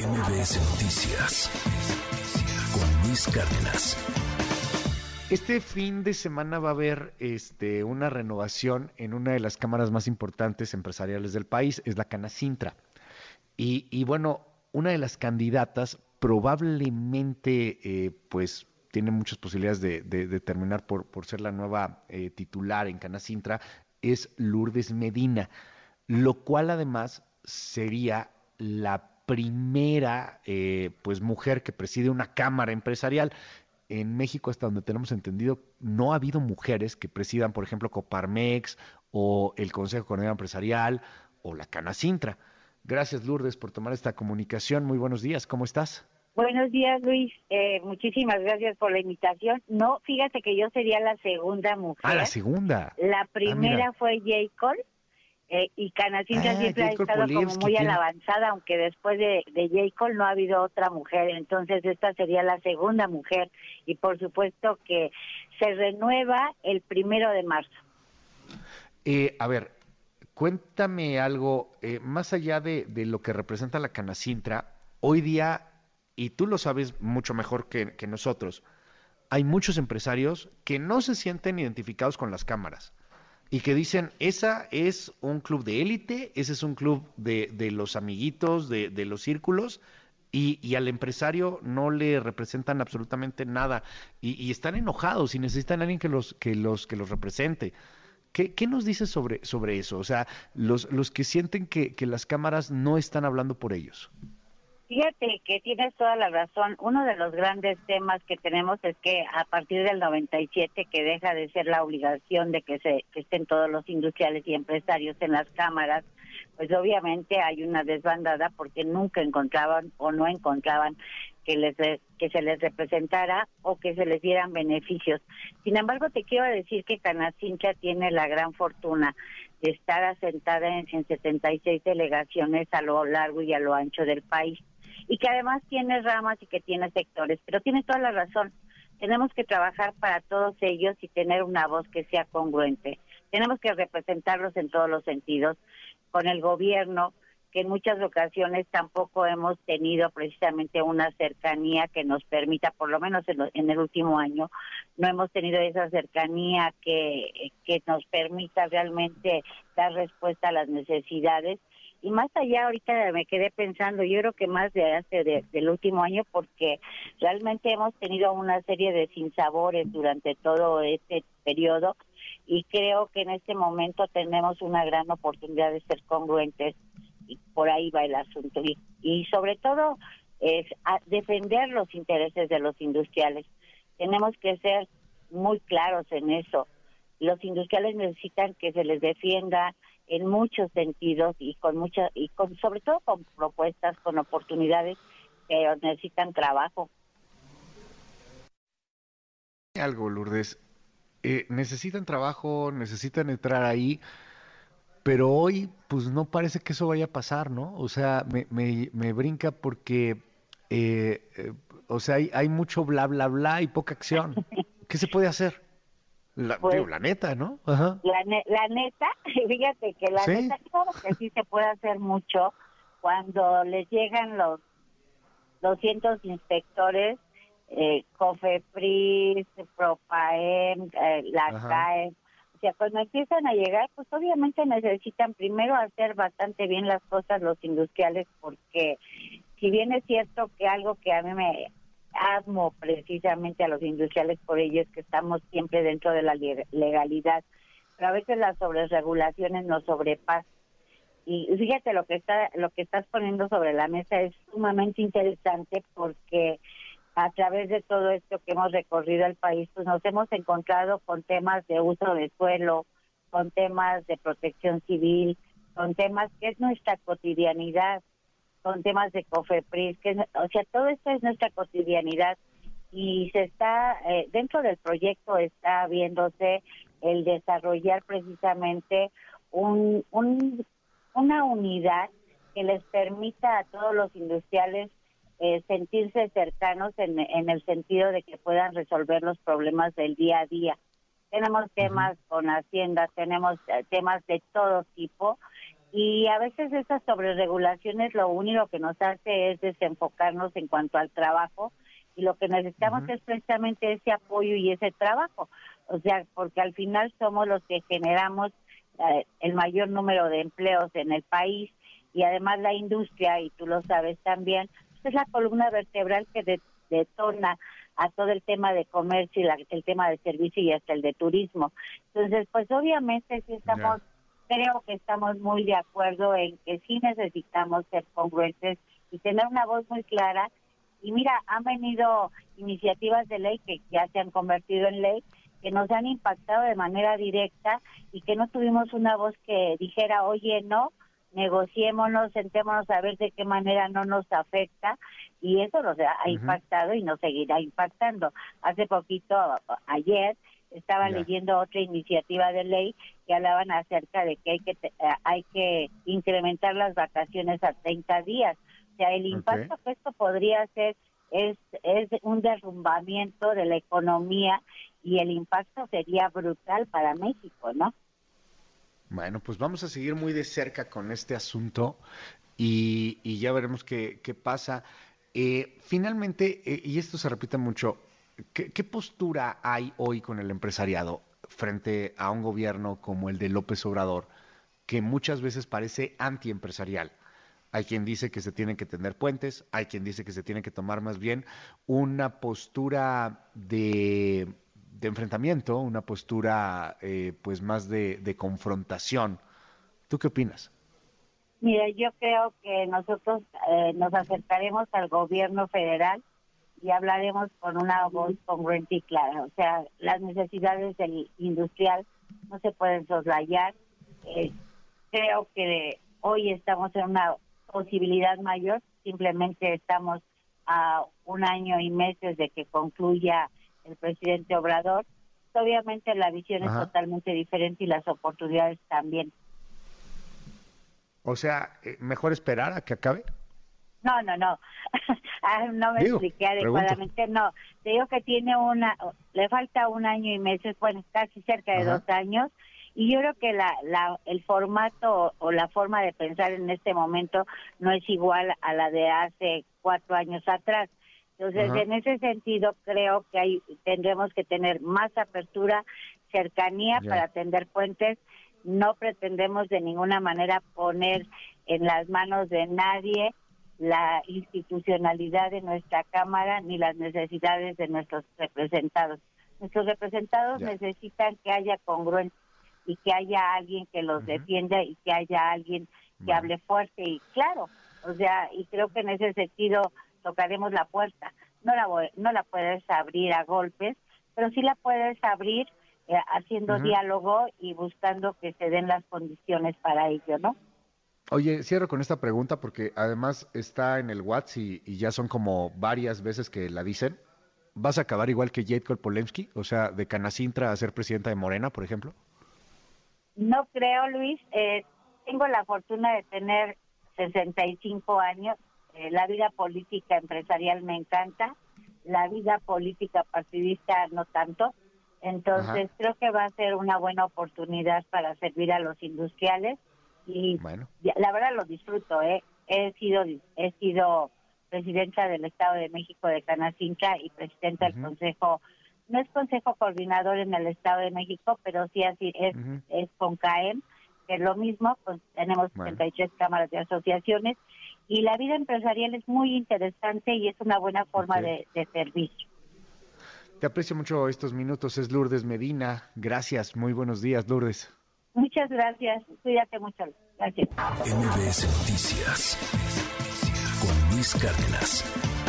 MBS Noticias con Luis Cárdenas. Este fin de semana va a haber este, una renovación en una de las cámaras más importantes empresariales del país, es la Canacintra. Y, y bueno, una de las candidatas probablemente eh, pues tiene muchas posibilidades de, terminar por, por, ser la nueva eh, titular en Canacintra, es Lourdes Medina, lo cual además sería la primera eh, pues mujer que preside una cámara empresarial. En México, hasta donde tenemos entendido, no ha habido mujeres que presidan, por ejemplo, Coparmex o el Consejo Económico Empresarial o la Canacintra. Gracias, Lourdes, por tomar esta comunicación. Muy buenos días, ¿cómo estás? Buenos días, Luis. Eh, muchísimas gracias por la invitación. No, fíjate que yo sería la segunda mujer. Ah, la segunda. La ah, primera fue J. Cole eh, y Canacintra ah, siempre ha estado como muy a la avanzada, aunque después de, de J. Cole no ha habido otra mujer, entonces esta sería la segunda mujer y por supuesto que se renueva el primero de marzo. Eh, a ver, cuéntame algo, eh, más allá de, de, lo que representa la Canacintra, hoy día, y tú lo sabes mucho mejor que, que nosotros, hay muchos empresarios que no se sienten identificados con las cámaras y que dicen, esa es un club de élite, ese es un club de, de los amiguitos, de, de los círculos, y, y, al empresario no le representan absolutamente nada, y, y, están enojados y necesitan a alguien que los, que los, que los represente. ¿Qué, ¿Qué, nos dices sobre, sobre eso? O sea, los, los que sienten que, que las cámaras no están hablando por ellos. Fíjate que tienes toda la razón. Uno de los grandes temas que tenemos es que a partir del 97, que deja de ser la obligación de que, se, que estén todos los industriales y empresarios en las cámaras, pues obviamente hay una desbandada porque nunca encontraban o no encontraban que les que se les representara o que se les dieran beneficios. Sin embargo, te quiero decir que Canacincha tiene la gran fortuna de estar asentada en, en 76 delegaciones a lo largo y a lo ancho del país y que además tiene ramas y que tiene sectores, pero tiene toda la razón. Tenemos que trabajar para todos ellos y tener una voz que sea congruente. Tenemos que representarlos en todos los sentidos, con el gobierno, que en muchas ocasiones tampoco hemos tenido precisamente una cercanía que nos permita, por lo menos en, el último año, no hemos tenido esa cercanía que, que nos permita realmente dar respuesta a las necesidades y más allá ahorita me quedé pensando, yo creo que más de hace del último año porque realmente hemos tenido una serie de sinsabores durante todo este periodo y creo que en este momento tenemos una gran oportunidad de ser congruentes y por ahí va el asunto y, y sobre todo es defender los intereses de los industriales. Tenemos que ser muy claros en eso. Los industriales necesitan que se les defienda en muchos sentidos y con mucha y con sobre todo con propuestas, con oportunidades, pero necesitan trabajo. Algo, Lourdes. Eh, necesitan trabajo, necesitan entrar ahí, pero hoy, pues no parece que eso vaya a pasar, ¿no? O sea, me, me, me brinca porque, eh, eh, o sea, hay, hay mucho bla, bla, bla y poca acción. ¿Qué se puede hacer? La, pues, la neta, ¿no? La, la, neta, fíjate que la neta, claro que sí se puede hacer mucho cuando les llegan los 200 inspectores, eh, COFEPRIS, PROPAEM, eh, la CAE, o sea, cuando empiezan a llegar, pues obviamente necesitan primero hacer bastante bien las cosas los industriales, porque si bien es cierto que algo que a mí me asmo precisamente a los industriales por ello es que estamos siempre dentro de la legalidad, pero a veces las sobreregulaciones nos sobrepasan. Y fíjate lo que está lo que estás poniendo sobre la mesa es sumamente interesante porque a través de todo esto que hemos recorrido el país, pues nos hemos encontrado con temas de uso de suelo, con temas de protección civil, con temas que es nuestra cotidianidad con temas de COFEPRIS, que, o sea, todo esto es nuestra cotidianidad y se está, eh, dentro del proyecto está viéndose el desarrollar precisamente un, un, una unidad que les permita a todos los industriales eh, sentirse cercanos en, en el sentido de que puedan resolver los problemas del día a día. Tenemos temas con Hacienda, tenemos eh, temas de todo tipo Y a veces esas sobreregulaciones lo único que nos hace es desenfocarnos en cuanto al trabajo y lo que necesitamos es precisamente ese apoyo y ese trabajo. O sea, porque al final somos los que generamos eh, el mayor número de empleos en el país y además la industria, y tú lo sabes también, pues es la columna vertebral que detona a todo el tema de comercio y el tema de servicio y hasta el de turismo. Entonces, pues obviamente sí estamos, creo que estamos muy de acuerdo en que sí necesitamos ser congruentes y tener una voz muy clara. Y mira, han venido iniciativas de ley que ya se han convertido en ley, que nos han impactado de manera directa y que no tuvimos una voz que dijera, oye, no, negociémonos, sentémonos a ver de qué manera no nos afecta y eso nos ha impactado y nos seguirá impactando. Hace poquito, ayer, estaba leyendo otra iniciativa de ley que hablaban acerca de que hay que eh, hay que incrementar las vacaciones a 30 días. O sea, el impacto que esto podría ser es, es un derrumbamiento de la economía y el impacto sería brutal para México, ¿no? Bueno, pues vamos a seguir muy de cerca con este asunto y, ya veremos qué, pasa. Eh, finalmente, eh, y esto se repite mucho, ¿qué, postura hay hoy con el empresariado frente a un gobierno como el de López Obrador, que muchas veces parece antiempresarial? Hay quien dice que se tienen que tener puentes, hay quien dice que se tiene que tomar más bien una postura de enfrentamiento, una postura eh, pues más de, confrontación. ¿Tú qué opinas? Mira, yo creo que nosotros eh, nos acercaremos al gobierno federal y hablaremos con una voz congruente y clara. O sea, las necesidades del industrial no se pueden soslayar. Eh, creo que hoy estamos en una posibilidad mayor, simplemente estamos a un año y meses de que concluya el presidente Obrador, obviamente la visión es totalmente diferente y las oportunidades también. O sea, eh, mejor esperar a que acabe. No, no, no. Ah, no me expliqué adecuadamente. No, te digo que tiene una, le falta un año y meses, bueno, casi cerca de dos años. Y yo creo que la, la, el formato o la forma de pensar en este momento no es igual a la de hace cuatro años atrás. Entonces, en ese sentido, creo que hay, tendremos que tener más apertura, cercanía para atender puentes. No pretendemos de ninguna manera poner en las manos de nadie la institucionalidad de nuestra Cámara ni las necesidades de nuestros representados. Nuestros representados necesitan que haya congruencia y que haya alguien que los defienda y que haya alguien que hable fuerte y claro. O sea, y creo que en ese sentido tocaremos la puerta. No la, no la puedes abrir a golpes, pero sí la puedes abrir eh, haciendo diálogo y buscando que se den las condiciones para ello, ¿no? Oye, cierro con esta pregunta porque además está en el WhatsApp y, ya son como varias veces que la dicen. ¿Vas a acabar igual que Jade Polemski? O sea, de Canacintra a ser presidenta de Morena, por ejemplo. No creo, Luis. Eh, tengo la fortuna de tener 65 años eh, la vida política empresarial me encanta, la vida política partidista no tanto. Entonces creo que va a ser una buena oportunidad para servir a los industriales y la verdad lo disfruto. ¿eh? He sido he sido presidenta del Estado de México de Canacinca y presidenta del Consejo no es consejo coordinador en el Estado de México, pero sí así es, es con CAEM, que es lo mismo, pues tenemos 33 cámaras de asociaciones y la vida empresarial es muy interesante y es una buena forma de, de servicio. Te aprecio mucho estos minutos, es Lourdes Medina. Gracias, muy buenos días, Lourdes. Muchas gracias, cuídate mucho. Gracias. MBS Noticias con Luis Cárdenas.